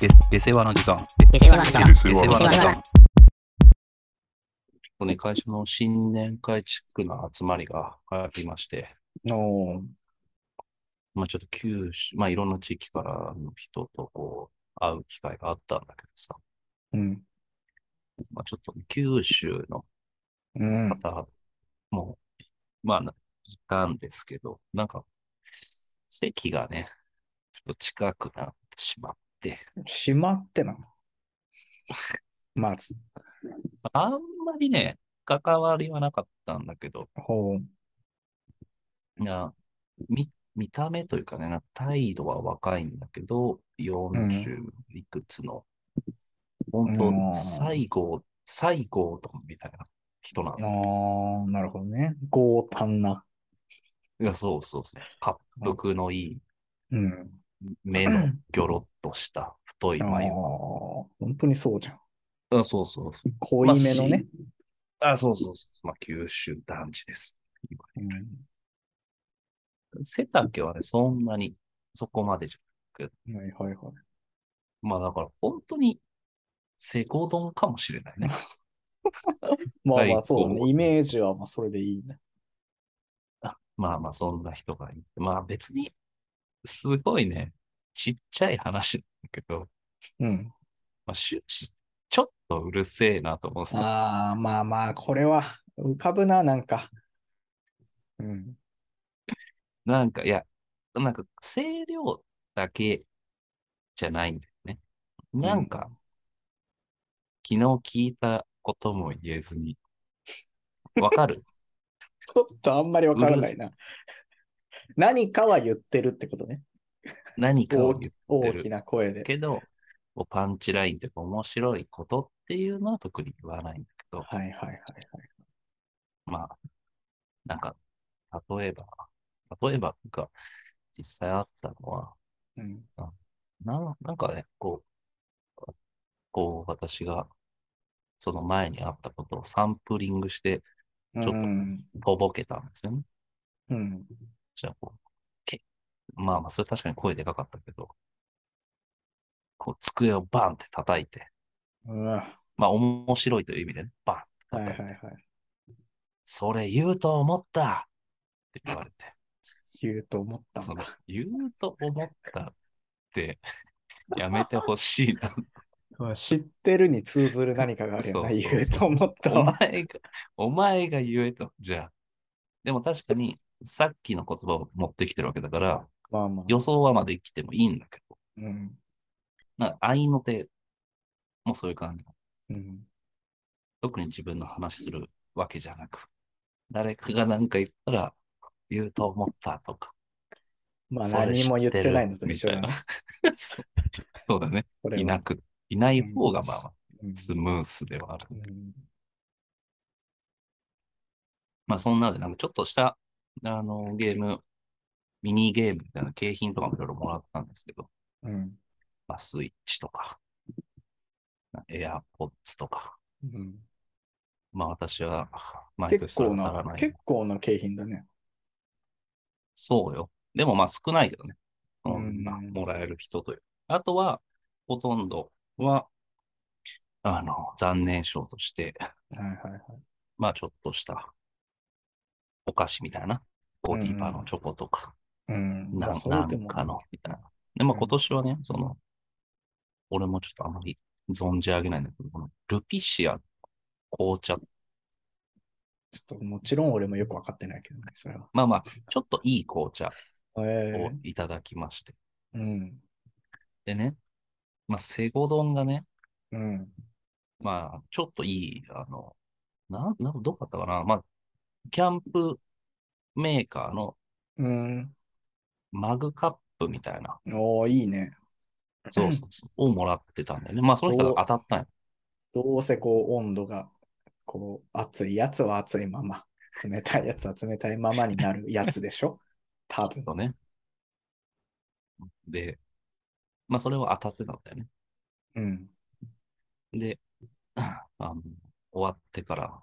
で、で世話の時間。で世話の時間で世話の時間。とね、会社の新年会地区の集まりがありまして、おーまあちょっと九州、まあいろんな地域からの人とこう、会う機会があったんだけどさ、うん。まあちょっと九州のうん。方も、まあ、いたんですけど、なんか、席がね、ちょっと近くなってしまって、しまってな。まず。あんまりね、関わりはなかったんだけど、ほう。いや、見、見た目というかね、なんか態度は若いんだけど、40いくつの、本当、うん西郷、西郷とかみたいな人なの。ああ、なるほどね。強胆な。いや、そうそうそう。滑腹のいい、うん。目のギョロッとした太いああ、眉。本当にそうじゃん。あそうそうそう。濃いめのね。あ、そうそうそう。まあ、九州男児です。うん背丈はね、そんなに、そこまでじゃなくはいはいはい。まあ、だから、本当に、セコ丼かもしれないね。まあまあそうね。イメージはまあそれでいいね。あまあまあ、そんな人がいて。まあ、別に、すごいね、ちっちゃい話だけど、うん。まあ、終始、ちょっとうるせえなと思ってた。ああ、まあまあ、これは浮かぶな、なんか。うん。なんか、いや、なんか、声量だけじゃないんだよね。なんか、昨日聞いたことも言えずに、わかる？ちょっとあんまりわからないな。何かは言ってるってことね。何かを言大きな声で。けど、パンチラインというか面白いことっていうのは特に言わないんだけど、はいはいはいはい。まあ、なんか、例えば、例えばが実際あったのは、うん。ななんかね、こう、こう、私が、その前にあったことをサンプリングして、ちょっとうん。とぼけたんですよね。うん。じゃあ、こう、けまあまあ、それ確かに声でかかったけど、こう、机をバンって叩いて、うわまあ、面白いという意味でね、バンってはい叩いて、はいはい。それ言うと思ったって言われて、言うと思ったそのんだ。、言うと思ったって、やめてほしいな。まあ知ってるに通ずる何かがあるよな。そうそうそう言うと思ったおわ。前が、お前が言えと。じゃあ。でも確かに、さっきの言葉を持ってきてるわけだから、まあまあ。予想はまできてもいいんだけど、うん。なんか愛の手もそういう感じ。うん。特に自分の話するわけじゃなく、誰かが何か言ったら、言うと思ったとか。まあ何も言ってないのと知一緒だね。てるそう そうだね。いなく、いない方がまあ、うんスムースではある。うんまあそんなので、なんかちょっとした、あの、ゲーム、ミニゲームみたいな景品とかもいろいろもらったんですけど、うん。まあスイッチとか、エアポッツとか、うんまあ私は毎結年それ構な。結構な景品だね。そうよ。でもまあ少ないけどね。そうんんなもらえる人という。あとは、ほとんどは、あの、残念賞として、はいはいはい。まあちょっとしたお菓子みたいな、コーティーパーのチョコとか、うん。まあなんそれでもなんかの、みたいな。で、まあうん今年はね、その、俺もちょっとあまり存じ上げないんだけど、このルピシア紅茶、ちょっともちろん俺もよくわかってないけどね、それは。まあまあ、ちょっといい紅茶えをいただきまして。えうん。でね、まあ、セゴ丼がね、うん。まあ、ちょっといい、あの、なん、なん、どうだったかなまあ、キャンプメーカーのうん。マグカップみたいな、おーいいね。そうそうそう、をもらってたんだよね。まあ、その人が当たったんよ。どうせこう温度が、こう熱いやつは熱いまま、冷たいやつは冷たいままになるやつでしょ？多分。とね。で、まあ、それを当たってたんだよね。うん。で、あの、終わってから、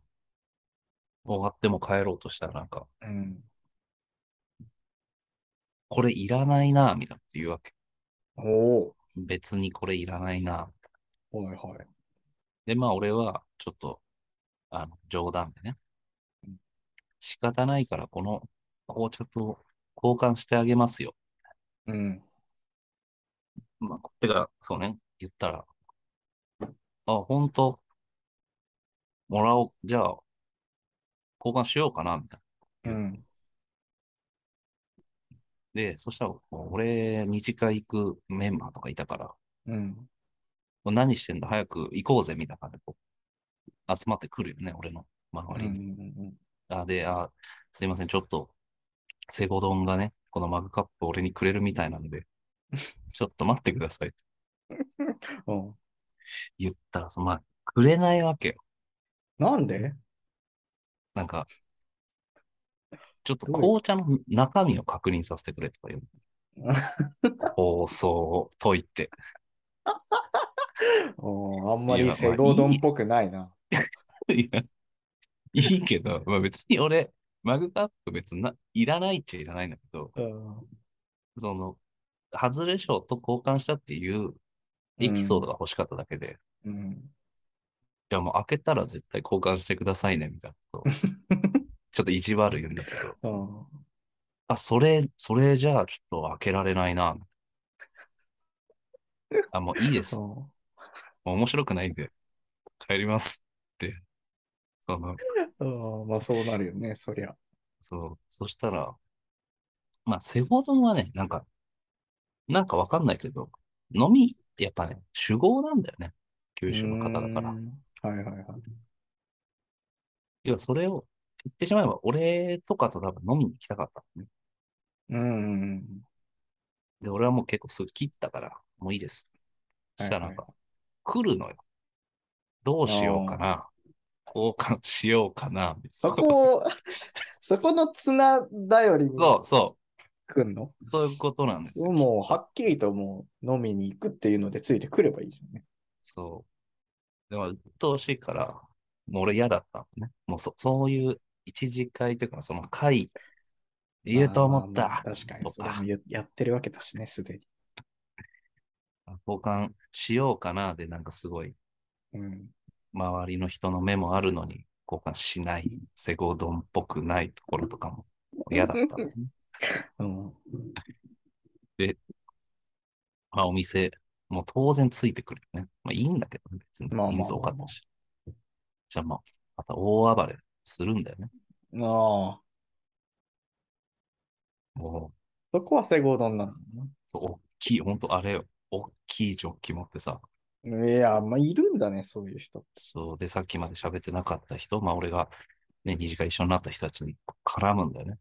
終わっても帰ろうとしたら、なんか、うん。これいらないな、みたいなこと言うわけ。おお。別にこれいらないな。はいはい。で、まあ俺はちょっと、あの、冗談でねうん。仕方ないからこの紅茶と交換してあげますよ。うん。まあ、てか、そうね、言ったら、あ、本当？もらおう。じゃあ、交換しようかな、みたいな。うん。で、そしたら、俺、二次会行くメンバーとかいたから、うん。何してんだ、早く行こうぜ、みたいな感じでこう、集まってくるよね、俺のうん。周りに。うん。あ、で、あ、すいません、ちょっと、セゴ丼がね、このマグカップ俺にくれるみたいなので、ちょっと待ってください。うん。言ったら、そのまあ、くれないわけよ。なんで？なんか、ちょっと紅茶の中身を確認させてくれとか言う。構想を解いて。うんあんまりセゴドンっぽくないな。いや、いいけど、まあ別に俺、マグカップ別にな、いらないっちゃいらないんだけど、うん。その、外れ賞と交換したっていうエピソードが欲しかっただけで、うん。じゃあもう開けたら絶対交換してくださいね、みたいなことをちょっと意地悪言うんだけど、うん。あ、それ、それじゃあちょっと開けられないな。あ、もういいです。もう面白くないんで、帰りますって。その、うん。まあそうなるよね、そりゃ。そう、そしたら、まあ、セゴドンはね、なんか、なんかわかんないけど、飲み、やっぱね、酒豪なんだよね。九州の方だから。うんはいはいはい。いや、それを言ってしまえば、俺とかと多分飲みに行きたかったのね。うん。で、俺はもう結構すぐ切ったから、もういいです。そしたらなんか、来るのよ。どうしようかな。交換しようかな。そこを、そこの綱頼りにそう、そ来んの？う、そういうことなんですよ。もうはっきりともう飲みに行くっていうのでついてくればいいじゃんね。そう。でも、鬱陶しいから、もう俺嫌だったのね。もうそ、そういう一次会というか、その会、言うと思った。確かに、それもややってるわけだしね、すでに。交換しようかなで、なんかすごい、うん。周りの人の目もあるのに、交換しない、セゴドンっぽくないところとかも嫌だったのね。うん。まあ、お店、もう当然ついてくるよね。まあ、いいんだけどね、別に。人数多かったし。じゃあまあ、また大暴れするんだよね。ああ、もう、そこはセゴドンなのそう、大きい、ほんとあれよ。大きいジョッキ持ってさ、ね。いや、まあ、いるんだね、そういう人。そう、で、さっきまで喋ってなかった人、まあ俺がね、二次会一緒になった人たちに絡むんだよね。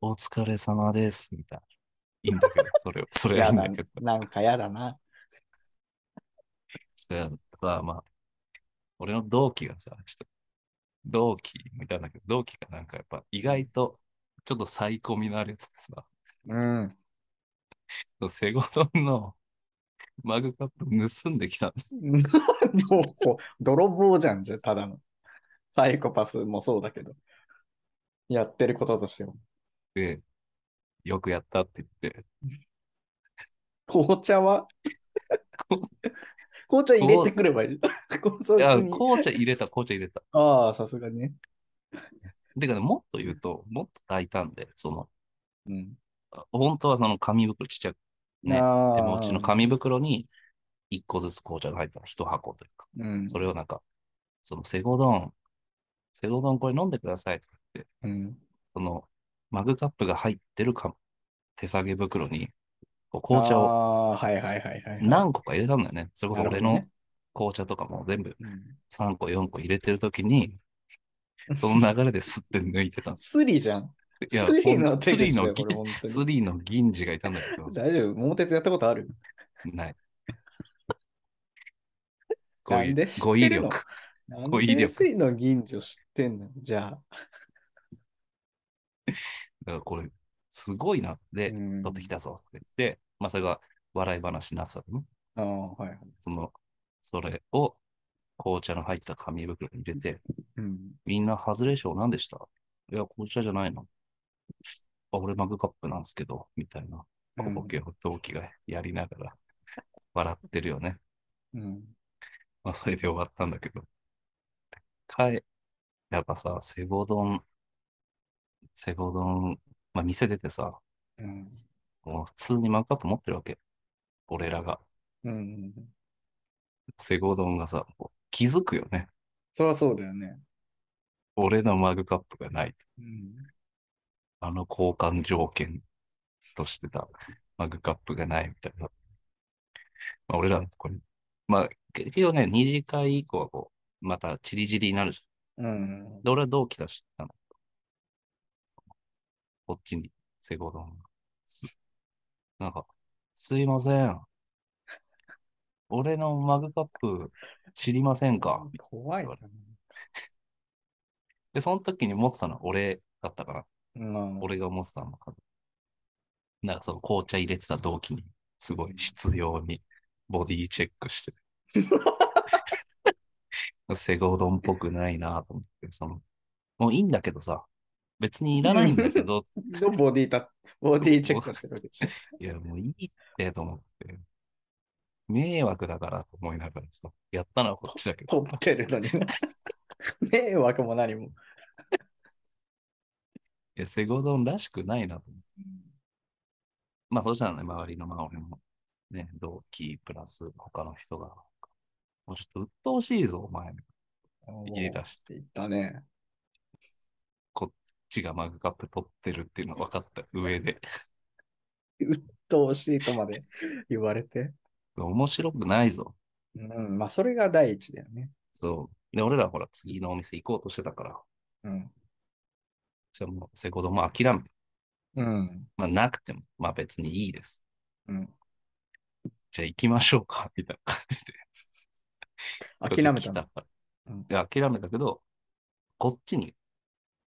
お疲れ様です、みたいな。いいんだけど、それ、それはいいんだけど。なんかやだな。それはさ、まあ、俺の同期がさ、ちょっと、同期みたいなんだけど、同期がなんかやっぱ意外と、ちょっとサイコミのあるやつでさ、うん。セゴドンのマグカップ盗んできたんだもう泥棒じゃん、じゃあただの。サイコパスもそうだけど。やってることとしても。で、よくやったって言って、紅茶は？紅茶入れてくればいい。いや、に紅茶入れた、紅茶入れた。ああ、さすがにね。てかね、もっと言うと、もっと大胆で、その、うん。本当はその紙袋ちっちゃく、ね、手持ちの紙袋に一個ずつ紅茶が入った一箱というか、うん。それをなんか、そのセゴドン、セゴドンこれ飲んでくださいとか言って、うん。そのマグカップが入ってるか手提げ袋にこう紅茶をはいはいはいはい。何個か入れたんだよね。それこそ俺の紅茶とかも全部うん3個4個入れてるときに、その流れで吸って抜いてたんです。スリじゃん。いやスリの手スリ口だよ、のぎこれ、本当スに。リの銀次がいたんだけど、大丈夫桃鉄やったことある？ない。語彙なんで知語彙ってるの？力。なん語彙力でスリの銀女知ってんの？じゃあ。だからこれ、すごいなって、うん取ってきたぞって言って、まあそれが笑い話になってたのね。ああ、はいはい。その、それを紅茶の入った紙袋に入れて、うん。みんな外れ賞何でしたいや、紅茶じゃないの。あ、俺マグカップなんですけど、みたいな。小ボケを同期がやりながら笑ってるよね。うん。まあ、それで終わったんだけど。かえ、やっぱさ、セゴ丼、セゴ丼、まあ、店出てさ、うん。もう普通にマグカップ持ってるわけ。俺らが。うん。セゴ丼がさ、こう気づくよね。そりゃそうだよね。俺のマグカップがない。うん。あの交換条件としてたマグカップがないみたいな。まあ、俺らのとこに。まあ、結局ね、二次会以降はこう、またチリジリになるじうん。ゃん。で、俺は同期だし、あのこっちにセゴ丼が。すなんか、すいません。俺のマグカップ知りませんか？怖いな。で、その時に持ってたのは俺だったから。うん。俺が持ってたのかな。なんかその紅茶入れてた同期に、すごい必要にボディチェックして。セゴドンっぽくないなと思って、その、もういいんだけどさ、別にいらないんだけど、のボディタ、ボディチェックしてるわけでしょ。いや、もういいってと思って、迷惑だからと思いながらさ、やったのはこっちだけどさ撮っ、てるのにな。迷惑も何も。いや、セゴドンらしくないなと思って。まあ、そうしたらね、周りの、まあ、俺も、ね、同期プラス他の人が、もうちょっと鬱陶しいぞ、お前。言い出して、言ったね。ちがマグカップ取ってるっていうの分かった上で、鬱陶しいとまで言われて。面白くないぞ。うん。まあ、それが第一だよね。そう。で、俺らほら次のお店行こうとしてたから、うん。じゃあもう、セコドも諦めて、うん。まあ、なくても、まあ別にいいです。うん。じゃあ行きましょうか、みたいな感じで。諦めたの？来からうんいや、諦めたけど、こっちに、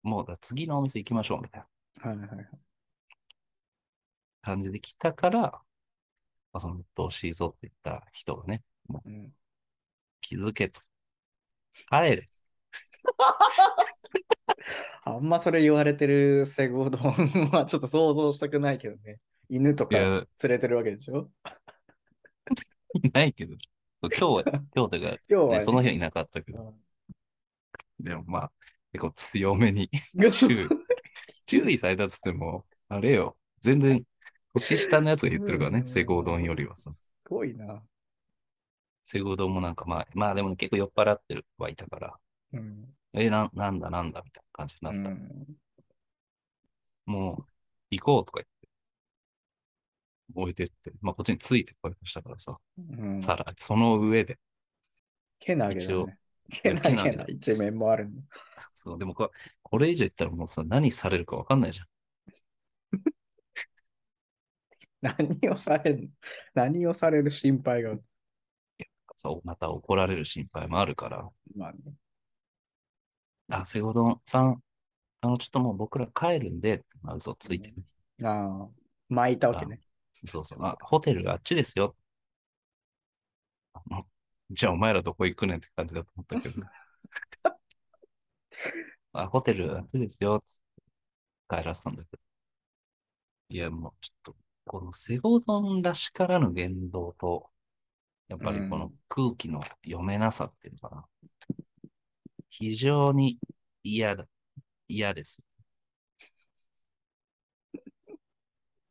もうだ次のお店行きましょう、みたいなはいはいはい。感じで来たから、まあ、その、どうしいぞって言った人がね、もううん、気づけと。帰れ。あんまそれ言われてるセゴドンはちょっと想像したくないけどね。犬とか連れてるわけでしょ？ないけど、今日は、今日とか、今日は、ね、ね、その日はいなかったけど、でもまあ、結構強めに。うん注意、注意されたっつっても、あれよ、全然、年下のやつが言ってるからね、セゴドンよりはさ。すごいな。セゴドンもなんかまあ、まあでも結構酔っ払ってるはいたから、うん。え、な、なんだなんだみたいな感じにうなった。ん、もう、行こうとか言って、置いてって、まあこっちについてこようとしたからさ、うん、さら、その上で、けなげ一応だね。けなけなげげな一面もあるんだ。そう、でもこれ、これ以上言ったらもうさ、何されるかわかんないじゃん。何をされる何をされる心配が？そう、また怒られる心配もあるから、まあね。あ、セゴドンさん、あの、ちょっともう僕ら帰るんで、まあ、嘘ついてる。ああ、巻いたわけね。そうそう、あ、ホテルがあっちですよ。じゃあお前らどこ行くねんって感じだと思ったけど。あ、ホテルあっちですよ。つって帰らせたんだけど。いや、もうちょっと、このセゴドンらしからぬ言動と、やっぱりこの空気の読めなさっていうのかな。非常に嫌だ。嫌です。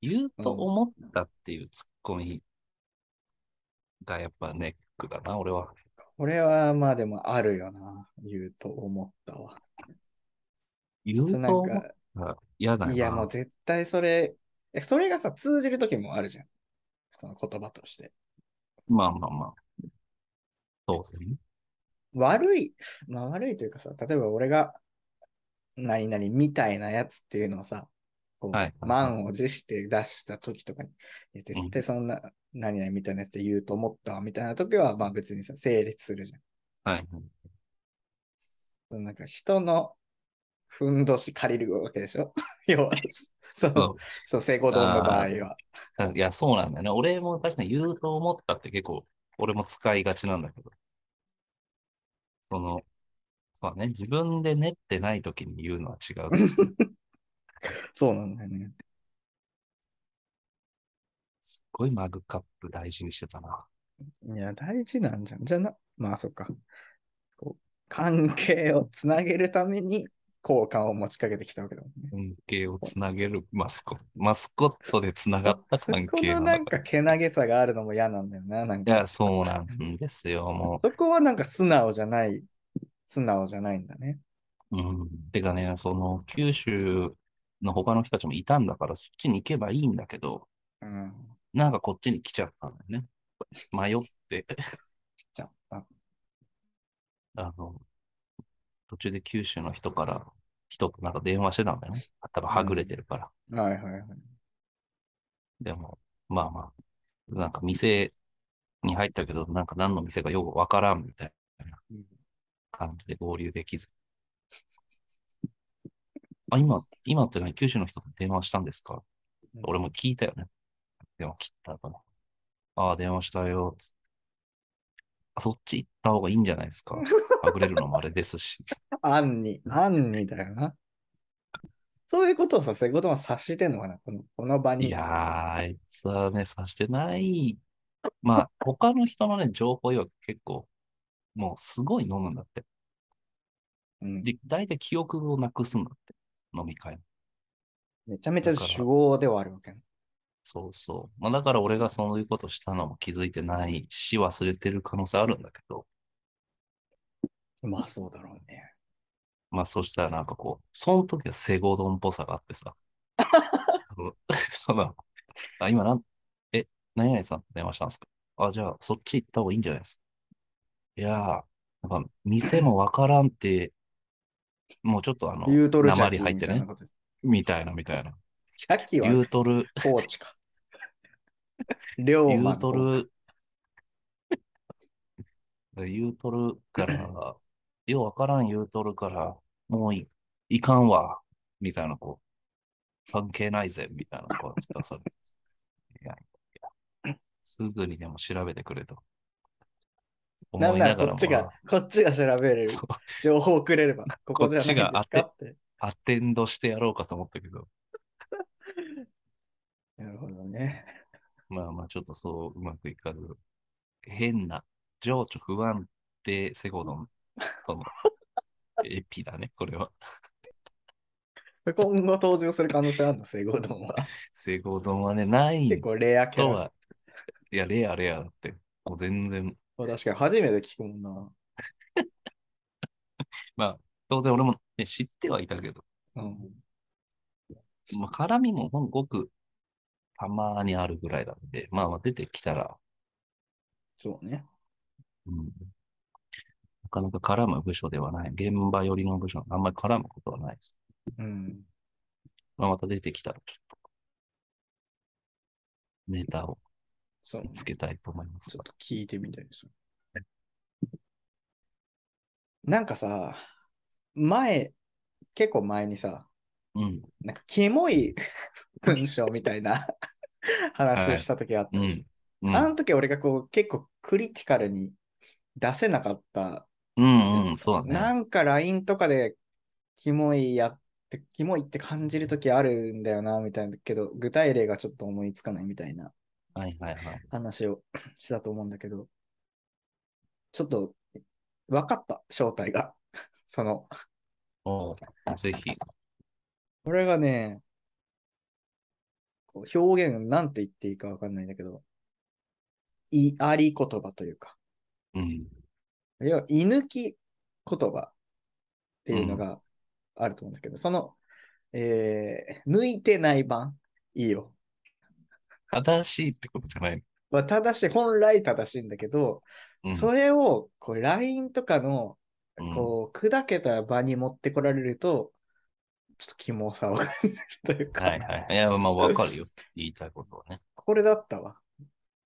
言うと思ったっていうツッコミがやっぱネックだな、俺は。これはまあでもあるよな。言うと思ったわ。言うと思っか、たら嫌だよな。いやもう絶対それ、えそれがさ、通じる時もあるじゃん。その言葉として。まあまあまあ。当然。悪い、まあ悪いというかさ、例えば俺が何々みたいなやつっていうのをさ、こうはい満を持して出した時とかに、絶対そんな何々みたいなやつで言うと思ったわみたいな時は、まあ別にさ、成立するじゃん。はい。なんか人のふんどし借りるわけでしょ？要は、そうそ、そう、成功丼の場合は。う。いや、そうなんだよね。俺も確かに言うと思ったって結構、俺も使いがちなんだけど。その、そうね。自分で練ってない時に言うのは違う。そうなんだよね。すっごいマグカップ大事にしてたな。いや、大事なんじゃん。じゃな、まあそっか。こう関係をつなげるために交換を持ちかけてきたわけだもんね。関係をつなげるマスコット。マスコットでつながったそ関そこのなん係なんだかけなげさがあるのも嫌なんだよな。なんかいや、そうなんですよ。もそこはなんか素直じゃない、素直じゃないんだね。う。うん。てかね、その、九州の他の人たちもいたんだから、そっちに行けばいいんだけど、うん。なんかこっちに来ちゃったんだよね。迷って、来ちゃった。あの、途中で九州の人から、人となんか電話してたんだよね。多分はぐれてるから。はいはいはい。でも、まあまあ、なんか店に入ったけど、なんか何の店かよくわからんみたいなうん感じで合流できず。あ、今、今って何？九州の人と電話したんですか？俺も聞いたよね。電話切った後に。ああ、電話したよ、つって。あ、そっち行った方がいいんじゃないですか？はぐれるのもあれですし。あんに、あんにだよな。そういうことをさ、そういうことも察してんのかな？このこの場に。いやー、あいつはね、さしてない。まあ、他の人のね、情報よ結構、もうすごい飲むんだって。うん、で、大体記憶をなくすんだって。飲み会。めちゃめちゃ主語ではあるわけね。そうそう。まあ、だから俺がそういうことしたのも気づいてないし、忘れてる可能性あるんだけど、まあそうだろうね。まあそしたらなんかこう、その時はセゴドンっぽさがあってさ、そ のあ、今なん、え、何々さんと電話したんですか？あ、じゃあそっち行った方がいいんじゃないですか？いやー、なんか店もわからんって、もうちょっとあの、ユートルジャ鉛キ入ってねみたいな。みたいなみたいな。ジャキは？ユートル、コーチか。龍ユー馬の方かトル、言うとるから、ようわからん言うとるから、もういいかんわ、みたいな、こう、関係ないぜ、みたいな感じ出されて。いやいや、すぐにでも調べてくれと。なんならこっちがまあ、こっちが調べる情報をくれれば、ここじゃないですこっちがか？って。アテンドしてやろうかと思ったけど、なるほどね。まあまあ、ちょっとそううまくいかず、変な、情緒不安定セゴドン、その、エピだね、これは。今後登場する可能性あるの、セゴドンは。セゴドンはね、ない結構レアキャラ。いや、レアレアだって、もう全然、確かに初めて聞くもんな。まあ、当然俺も、ね、知ってはいたけど、うん。まあ、絡みもほんごくたまにあるぐらいなんで、まあまあ出てきたら、そうね。うん、なかなか絡む部署ではない。現場寄りの部署、あんまり絡むことはないです。うん。まあ、また出てきたらちょっと、ネタをそうね。つけたいと思いますちょっ。と聞いてみたいです。なんかさ、前、結構前にさ、うん、なんかキモい 文章みたいな 話をした時があったでしょうん、うん、あの時俺がこう結構クリティカルに出せなかった。うん、うん、そうだね。なんか LINE とかでキモいやって、キモいって感じる時あるんだよな、みたいなけど、具体例がちょっと思いつかないみたいなはいはいはい。話を したと思うんだけど、ちょっと分かった、正体が。その、おうぜひ。これがね、こう表現なんて言っていいか分かんないんだけど、いあり言葉というか、うん、要は、居抜き言葉っていうのがあると思うんだけど、その、えー、抜いてない版、いいよ。正しいってことじゃない。まあ、正しい、本来正しいんだけど、うん、それを、こう、LINE とかの、うんこう、砕けた場に持ってこられると、ちょっとキモさを感じるというか、はいはい。いや、まあわかるよ。言いたいことはね。これだったわ。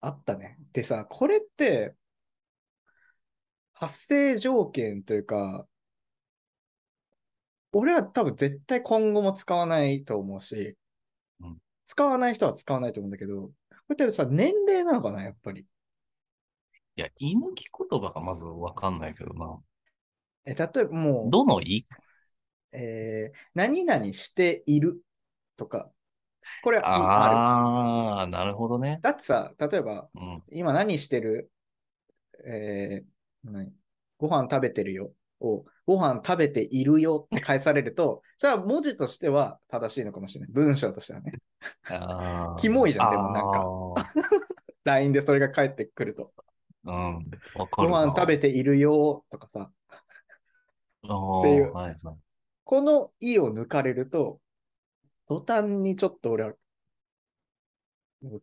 あったね。でさ、これって、発生条件というか、俺は多分絶対今後も使わないと思うし、うん使わない人は使わないと思うんだけど、これってさ、年齢なのかな、やっぱり。いや、居抜き言葉がまずわかんないけどな。え、例えばもどのいう、えー何々しているとか、これは。ああ、なるほどね。だってさ、例えば、うん。今何してる？えー、何？ご飯食べてるよ。を、ご飯食べているよって返されると、さあ文字としては正しいのかもしれない。文章としてはね。キモいじゃんでもなんかあ LINE でそれが返ってくると。ーうん。ご。飯食べているよとかさ。あっていうーはいはい。この「い」を抜かれると、途端にちょっと俺は、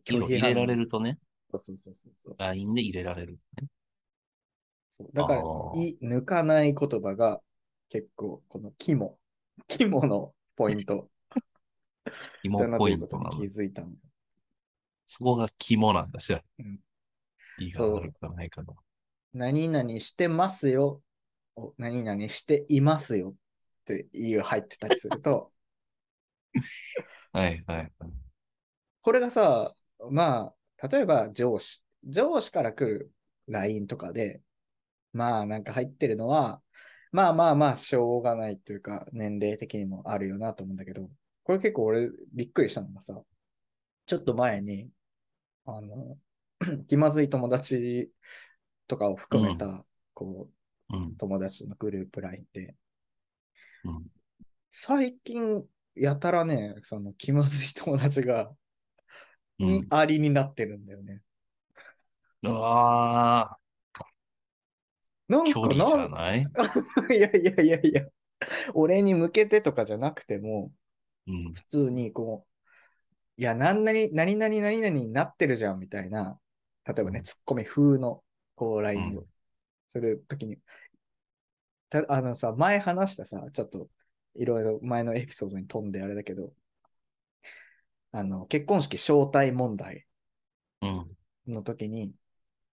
拒否入れられる。るとね、そうそうそうそう。LINE で入れられるとね。そうだからい、抜かない言葉が結構、この肝、肝のポイント 肝ポイントなの。気づいたの。そこが肝なんだしら。うんいいか悪くはないかな。何々してますよ。お何々していますよっていう入ってたりすると、はいはいはい。これがさ、まあ、例えば上司。上司から来る LINE とかで、まあなんか入ってるのは、まあまあまあしょうがないというか、年齢的にもあるよなと思うんだけど、これ結構俺びっくりしたのがさ、ちょっと前に、あの、気まずい友達とかを含めた、こう、うん。友達のグループ LINE で、うん。最近やたらね、その気まずい友達が、うんいありになってるんだよね。うわなんかなんゃない？いやいやいやいや、俺に向けてとかじゃなくても、うん。普通にこう、いや、何々、何々何々になってるじゃんみたいな、例えばね、うん。ツッコミ風の、こう、う LINE んをするときに、たあのさ、前話したさ、ちょっと、いろいろ前のエピソードに飛んであれだけど、あの、結婚式招待問題うん。の時に、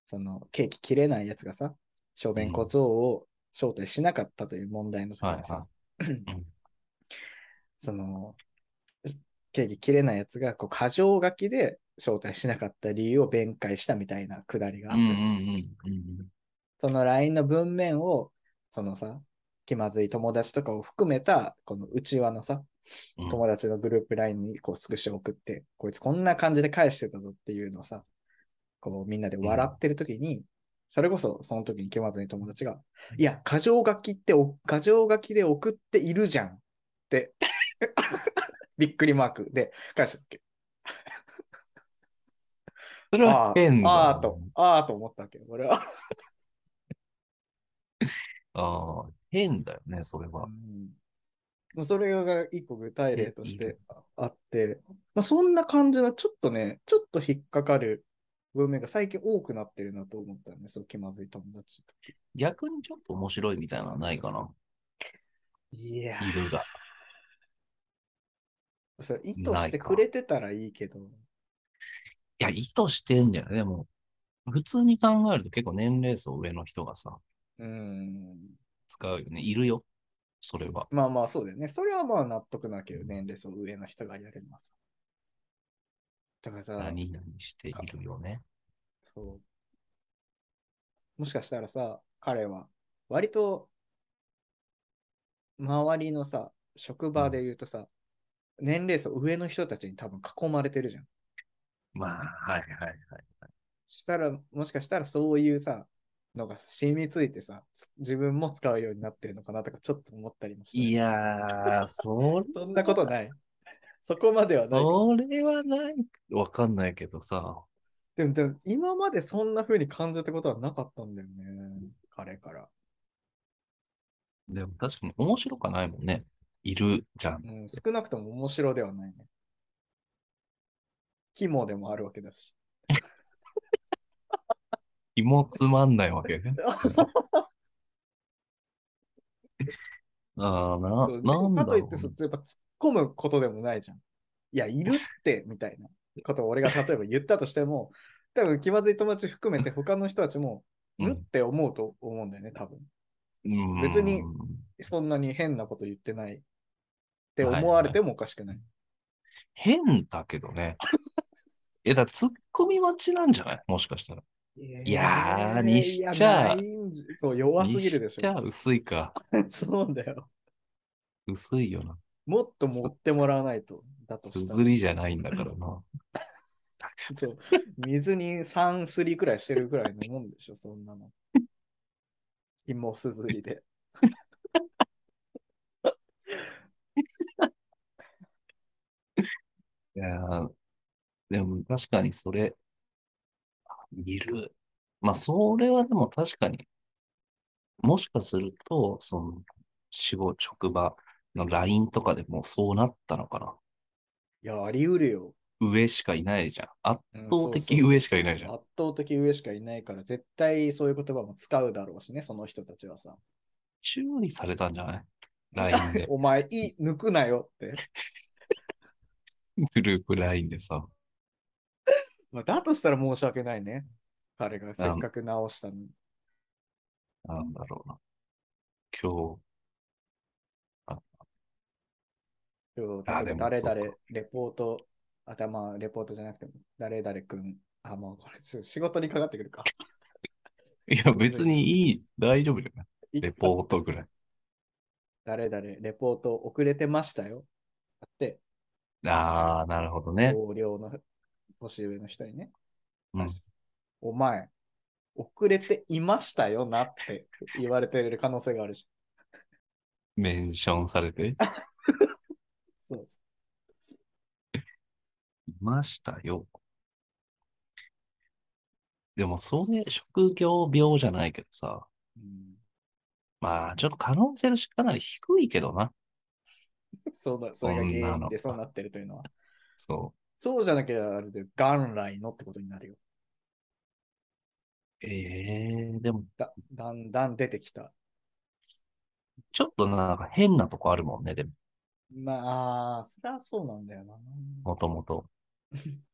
その、ケーキ切れないやつがさ、小便小僧を招待しなかったという問題の時にさ、はいうん その、ケーキ切れないやつが、こう、過剰書きで招待しなかった理由を弁解したみたいなくだりがあうんうんったじゃん。うんその LINE の文面を、そのさ、気まずい友達とかを含めた、この内輪のさ、うん。友達のグループ LINE にこうスクショ送って、こいつこんな感じで返してたぞっていうのをさ、こうみんなで笑ってる時に、それこそその時に気まずい友達が、いや、過剰書きってお、過剰書きで送っているじゃんって、びっくりマークで返したっけ。それは変だ。ああと、ああと思ったわけよ、俺は。ああ、変だよね、それは。もうそれが一個具体例としてあって、まあ、そんな感じのちょっとね、ちょっと引っかかる文面が最近多くなってるなと思ったよね、その気まずい友達と。逆にちょっと面白いみたいなのはないかな。いやが。それ意図してくれてたらいいけど、いや、意図してんじゃないでも、普通に考えると結構年齢層上の人がさ、うん。使うよね。いるよ。それは。まあまあそうだよね。それはまあ納得なわけど、年齢層上の人がやるのはさ。だからさ、何々しているよね。そう。もしかしたらさ、彼は、割と、周りのさ、職場で言うとさ、年齢層上の人たちに多分囲まれてるじゃん。まあ、はいはいはい。そしたら、もしかしたらそういうさ、のが染みついてさ、つ自分も使うようになってるのかなとかちょっと思ったりもして。いやー、それ、そんなことない。そこまではないか。それはない。わかんないけどさ。でも、でも今までそんな風に感じたことはなかったんだよね。彼から。でも確かに面白くないもんね。いるじゃん。うん、少なくとも面白ではないね。肝でもあるわけだし。気もつまんないわけね。ああ、な、そうなんだかといって、そやっぱ突っ込むことでもないじゃん。いや、いるって、みたいなことを俺が 例えば言ったとしても、多分気まずい友達含めて他の人たちも、うんんって思うと思うんだよね、多分。うん別にそんなに変なこと言ってないって思われてもおかしくない。変だけどね。え、だから突っ込み待ちなんじゃない？もしかしたら。いやーにしちゃそう、弱すぎるでしょ。にしちゃ薄いか。そうだよ。薄いよな。もっと持ってもらわないと。だとすずりじゃないんだからな。ちょ水に3すりくらいしてるくらいのもんでしょ、そんなの。芋すずりで。いやーでも確かにそれ、いる。まあ、それはでも確かに、もしかすると、その、仕事、職場の LINE とかでもそうなったのかな。いや、あり得るよ。上しかいないじゃん。圧うん倒的上しかいないじゃん。圧倒的上しかいないから、絶対そういう言葉も使うだろうしね、その人たちはさ。注意されたんじゃない ?LINE で。お前、いい、抜くなよって。グループ LINE でさ。まあ、だとしたら申し訳ないね。彼がせっかく直したのに。なんだろうな。今日、今日誰々レポート、頭、レポートじゃなくても、誰々くん。あ、もうこれ仕事にかかってくるか。いや別にいい、大丈夫じゃない？レポートぐらい。誰々レポート遅れてましたよ。だって、ああ、なるほどね。同僚の年上の人にね。うん、お前、遅れていましたよなって言われてる可能性があるし。メンションされて？そうです。いましたよ。でも、それ、職業病じゃないけどさ。うん、まあ、ちょっと可能性としてかなり低いけどな。そうだ、それが原因でそうなってるというのは。そそうじゃなきゃあれで元来のってことになるよ。う。ええでも、だだんだん出てきた。ちょっとなんか変なとこあるもんね、でも、まあ、そりゃそうなんだよな。もともと。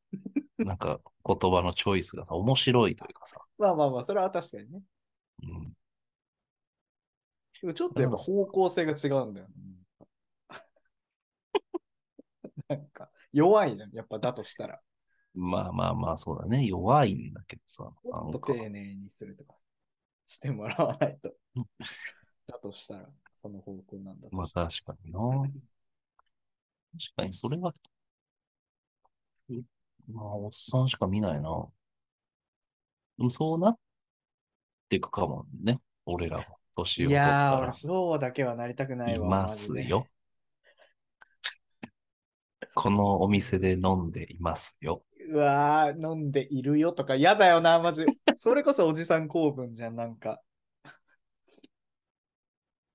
なんか、言葉のチョイスがさ、面白いというかさ。まあまあまあ、それは確かにね。うん、でもちょっとやっぱ方向性が違うんだよ、ね。なんか、弱いじゃん。やっぱだとしたら。まあまあまあ、そうだね。弱いんだけどさ。もっと丁寧にするとかさしてもらわないとうん。だとしたら、その方向なんだまあとしたら。確かにな。確かにそれは、いまあ、おっさんしか見ないな。でもそうなっていくかもね。俺らも。年をい取ったやー、ら俺。そうだけはなりたくないわ。いますよ。このお店で飲んでいますよ。うわー、飲んでいるよとか嫌だよな、マジ。それこそおじさん公文じゃん、なんか。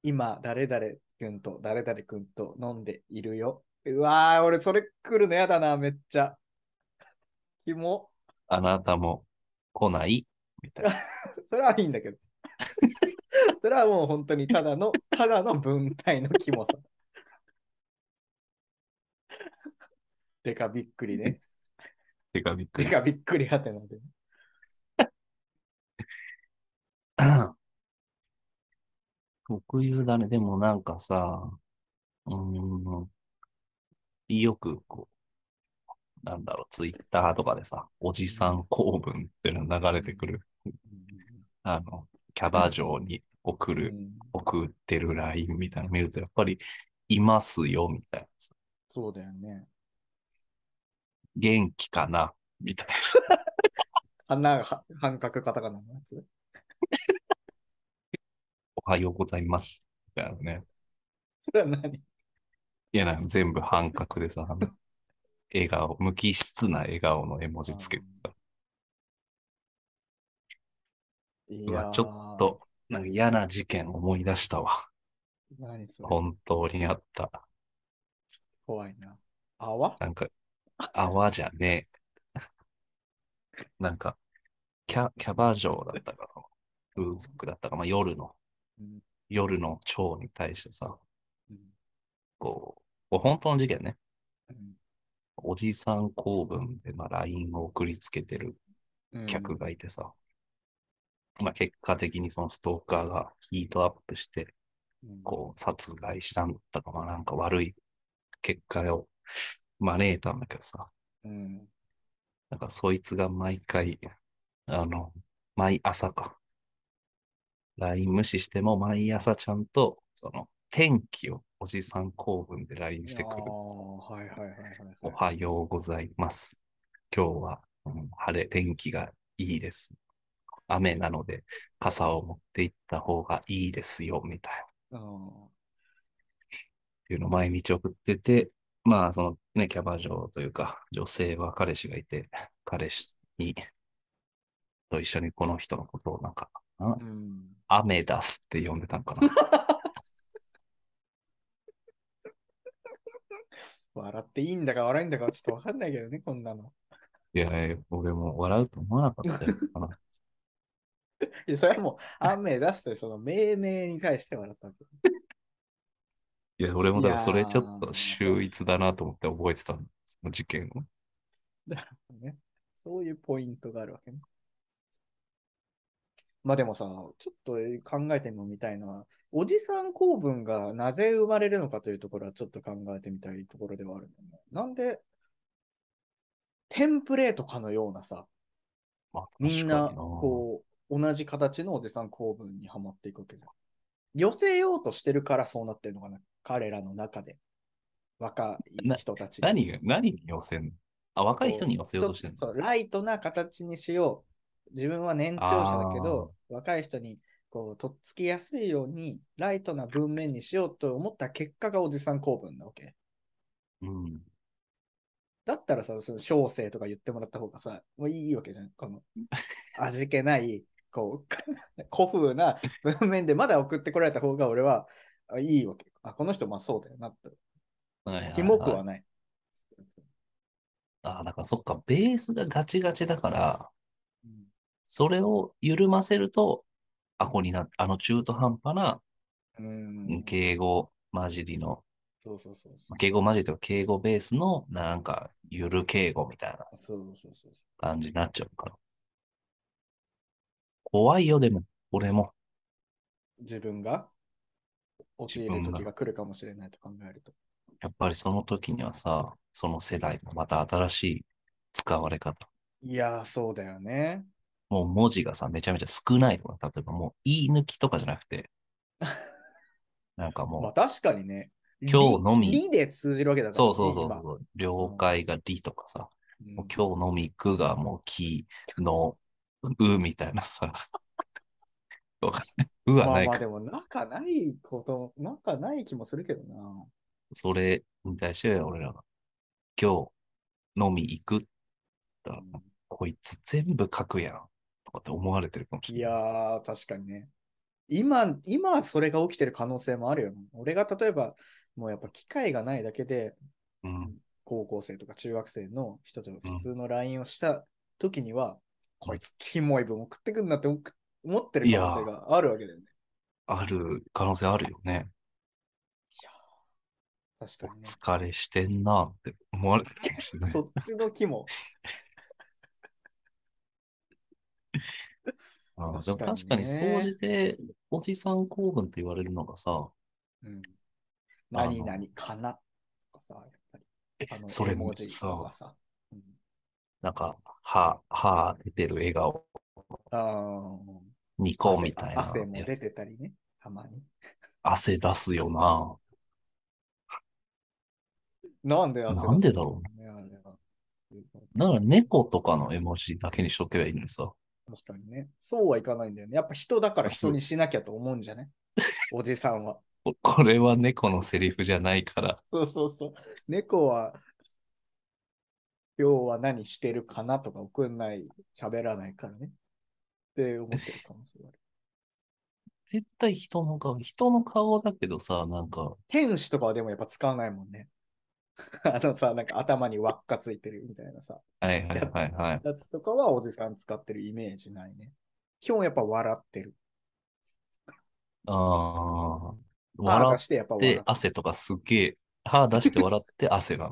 今、誰々君と誰々君と飲んでいるよ。うわー、俺それ来るの嫌だな、めっちゃ。キモ。あなたも来ない？みたいな。それはいいんだけど。それはもう本当にただの、ただの文体のキモさ。でかびっくりね。てかびっくり。でかびっくりはてなで。特有だね。でもなんかさ、うーん、よくこう、なんだろう、ツイッターとかでさ、おじさん公文っていうの流れてくる、あの、キャバ嬢に送る、うん送ってる LINE みたいなの見ると、やっぱり、いますよ、みたいなさ。そうだよね。元気かな？みたい花がは半角カタカナのやつ？な。おはようございます。みたいなね。それは何？いや、なんか全部半角でさ、笑顔、無機質な笑顔の絵文字つけてさ、いうやちょっと、なんか嫌な事件思い出したわ。何それ？本当にあった。怖いな。泡？なんか、泡じゃねえ。なんか、キャ、キャバ嬢だったか、その、風俗だったか、まあ夜の、うん。夜の蝶に対してさ、うん。こう、本当の事件ね。うん。おじさん公文で、まあ、LINE を送りつけてるうん客がいてさ、まあ、結果的にそのストーカーがヒートアップして、うん。こう、殺害したんだったか、まあ、なんか悪い結果を招いたんだけどさ、うんなんかそいつが毎回、あの、毎朝か。LINE 無視しても毎朝ちゃんと、その、天気をおじさん公文で LINE してくるあ。あ、はいはいはいはい、おはようございます。今日は、うん晴れ、天気がいいです。雨なので傘を持って行った方がいいですよ、みたいな。っあていうのを毎日送ってて、まあ、そのね、キャバ嬢というか、女性は彼氏がいて、彼氏に、と一緒にこの人のことをなんか、うん。アメダスって呼んでたんかな。笑っていいんだか笑いんだかちょっとわかんないけどね、こんなの。いや俺も笑うと思わなかった。いや、それはもう、雨出すというその命名に対して笑ったんだよいや、俺もだからそれちょっと秀逸だなと思って覚えてたの、その事件を。だからね、そういうポイントがあるわけね。まあでもさ、ちょっと考えてみたいのは、おじさん公文がなぜ生まれるのかというところはちょっと考えてみたいところではあるんだよね。なんで、テンプレートかのようなさ、まあ、みんな、こう、同じ形のおじさん公文にはまっていくわけじゃん。寄せようとしてるからそうなってるのかな、彼らの中で。若い人たちで何が、何に寄せんの？あ、若い人に寄せようとしてるそう、ライトな形にしよう。自分は年長者だけど、若い人にこうとっつきやすいように、ライトな文面にしようと思った結果がおじさん公文なわけ。うん。だったらさ、その小生とか言ってもらった方がさ、もういいわけじゃん。この味気ない、こう、古風な文面でまだ送ってこられた方が俺はあいいわけ。あ、この人まあそうだよなって。はいはいはいキモくはない。あ、だからそっか、ベースがガチガチだから、うんそれを緩ませると、アホになあの中途半端なうん。敬語混じりの、そうそうそうそう。敬語混じりとか敬語ベースの、なんか、ゆる敬語みたいな。感じになっちゃうから。怖いよ、でも、俺も。自分が？陥る時が来るかもしれないと考えると。やっぱりその時にはさ、その世代のまた新しい使われ方。いやー、そうだよね。もう文字がさ、めちゃめちゃ少ないとか、例えばもう言い抜きとかじゃなくて、なんかもう、まあ確かにね。今日のみりりで通じるわけだから、そうね。そうそうそう、了解がりとかさ、今もう今日のみくがもうきのうみたいなさ、わかんない。ううんはないかまあまあでも仲ないこと、仲ない気もするけどな。それに対して俺らが、今日飲み行く？だからこいつ全部書くやん。とかって思われてるかもしいれない。やー、確かにね。今、今それが起きてる可能性もあるよ、ね。俺が例えば、もうやっぱ機会がないだけで、うん。高校生とか中学生の人と普通の LINE をした時には、こいつキモい文送ってくんなって思思ってる可能性があるわけだよね。ある可能性あるよね。お確かにね。疲れしてんなって思われてるかもしれない。そっちのキモ。あーでも確かにね確かに掃除でおじさん公文って言われるのがさ、うん。何々かなとかさ、やっぱり。あの、それ絵文字さとかさ。うん、なんか、歯、歯出てる笑顔、あーニコみたいな汗汗も出。てたりね、たまに。汗出すよな。なんで汗なんでだろうね、あれはだから猫とかの絵文字だけにしとけばいいのにさ。確かにね。そうはいかないんだよね。やっぱ人だから人にしなきゃと思うんじゃね？おじさんは。ここれは猫のセリフじゃないから。そうそうそう。猫は、今日は何してるかなとか送んない、喋らないからね。って思ってる可能性がある。絶対人の顔、人の顔だけどさ、なんか、天使とかはでもやっぱ使わないもんね。あのさ、なんか頭に輪っかついてるみたいなさ、はいはいはいはい。やつとかはおじさん使ってるイメージないね。基本やっぱ笑ってる。ああ。歯笑出してやっぱ笑って汗とかすっげえ、歯出して笑って汗が。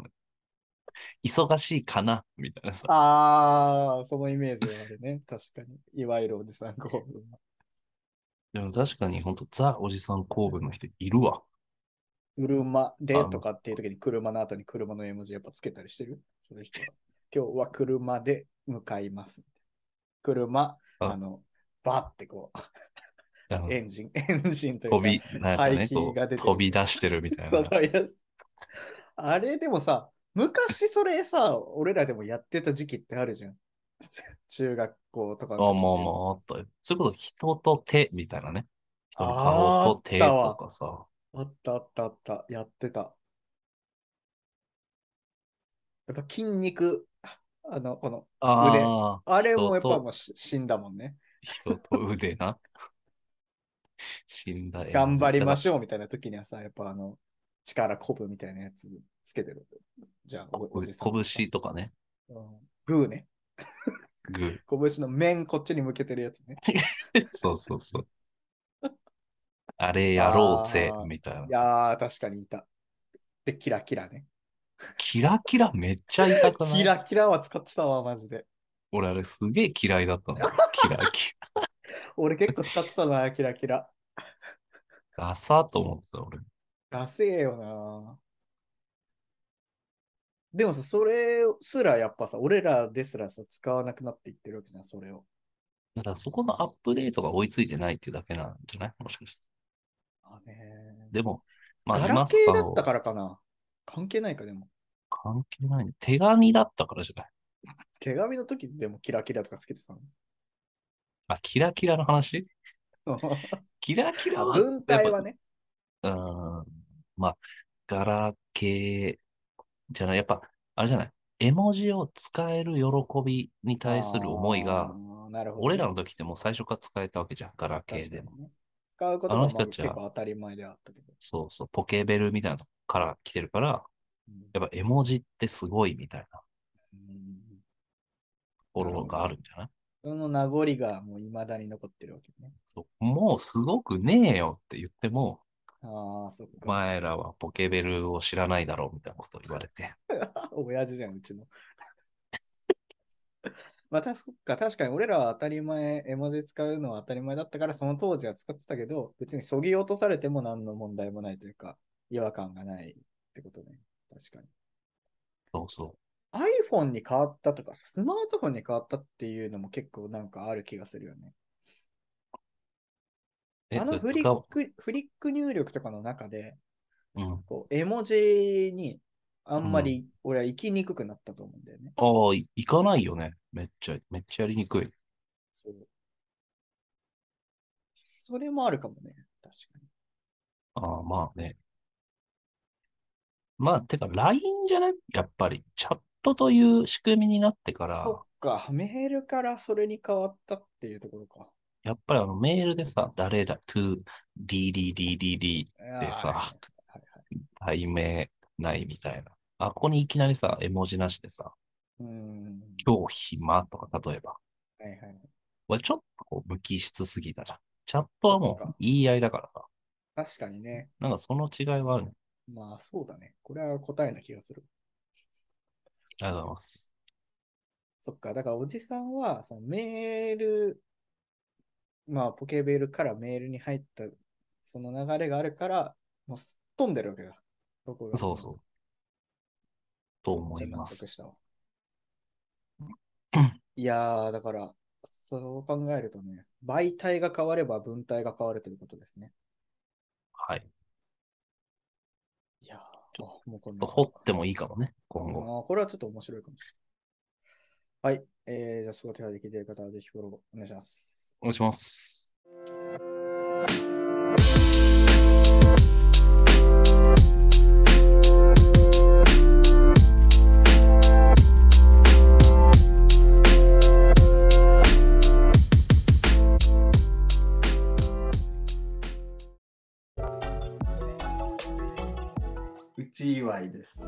忙しいかなみたいなさ。ああ、そのイメージはあるね。確かに。いわゆるおじさん公文は。でも確かに本当ザおじさん公文の人いるわ。車でとかっていう時に車の後に車の絵文字やっぱつけたりしてる？そういう人は。今日は車で向かいます。車、ああの、バってこう、エンジン、エンジンというか。飛び、なんかね排気こうが出てる飛び出してるみたいな。あれでもさ、昔それさ、俺らでもやってた時期ってあるじゃん。中学校とかあ、の時もうってもうあったよ。それこそ人と手みたいなね。人の顔と手あったわとかさ。あったあったあった。やってた。やっぱ筋肉、あの、この、ああ、あれもやっぱもうし死んだもんね。人と腕な。死んだ頑張りまょしょうみたいな時にはさ、やっぱあの、力こぶみたいなやつつけてる。じゃあ、おおじさんはさ。拳とかね。うんグーね。グー。拳の面こっちに向けてるやつね。そうそうそう。あれやろうぜみたいな。いやー、確かにいた。で、キラキラね。キラキラ？めっちゃ痛くない？キラキラは使ってたわ、マジで。俺あれすげえ嫌いだったの。キラキ俺結構使ってたな、キラキラ。ラ。ダサーと思ってた俺。ダセえよな。でもさ、それすらやっぱさ、俺らですらさ、使わなくなっていってるわけじゃん、それを。だからそこのアップデートが追いついてないっていうだけなんじゃない？もしかして。あねでも、まあガラケーだったからかな。関係ないか、でも。関係ないね。手紙だったからじゃない？手紙の時でもキラキラとかつけてたあ、キラキラの話？の。キラキラは、文体はね。うーん。まあ、ガラケーじゃない。やっぱ、あれじゃない。絵文字を使える喜びに対する思いあが、ー、なるほどね、俺らの時ってもう最初から使えたわけじゃん。ガラケーでも。ね。使うことあがまあの人たちは結構当たり前ではあったけど。そうそう。ポケベルみたいなとこから来てるから、うんやっぱ絵文字ってすごいみたいなうんところがあるんじゃない？その名残がもう未だに残ってるわけね。そう。もうすごくねえよって言っても、ああ、そっおか。前らはポケベルを知らないだろうみたいなことを言われて。親父じゃん、うちの。またそっか、確かに俺らは当たり前、絵文字使うのは当たり前だったから、その当時は使ってたけど、別にそぎ落とされても何の問題もないというか、違和感がないってことね。確かに。そうそ iPhone に変わったとか、スマートフォンに変わったっていうのも結構なんかある気がするよね。あのフリック、フリック入力とかの中で、うん。こう絵文字にあんまり俺は行きにくくなったと思うんだよね。ああ、い行かないよね。めっちゃ、めっちゃやりにくい。そう。それもあるかもね。確かに。ああ、まあね。まあ、てか、LINE じゃない？やっぱり。チャットという仕組みになってから、そっか、メールからそれに変わったっていうところか。やっぱりあのメールでさ、誰だ、to, ddddd でさ、題名ないみたいな。あ、ここにいきなりさ、絵文字なしでさ、うーん。今日暇とか、例えば。はいはい。これちょっとこう無機質すぎたじゃん。チャットはもう言い合いだからさ。確かにね。なんかその違いはあるね。まあそうだね。これは答えな気がする。ありがとうございます。そっか、だからおじさんは、そのメール、まあポケベルからメールに入った、その流れがあるから、もうすっ飛んでるわけだ。どこがそうそう。と思います。いやー、だから、そう考えるとね、媒体が変われば文体が変わるということですね。はい。いやー、あもうこんな掘ってもいいかもね、今後。これはちょっと面白いかもしれない。はい。えー、じゃあ、そこで聞いている方はぜひフォローお願いします。お願いします。うち祝いです。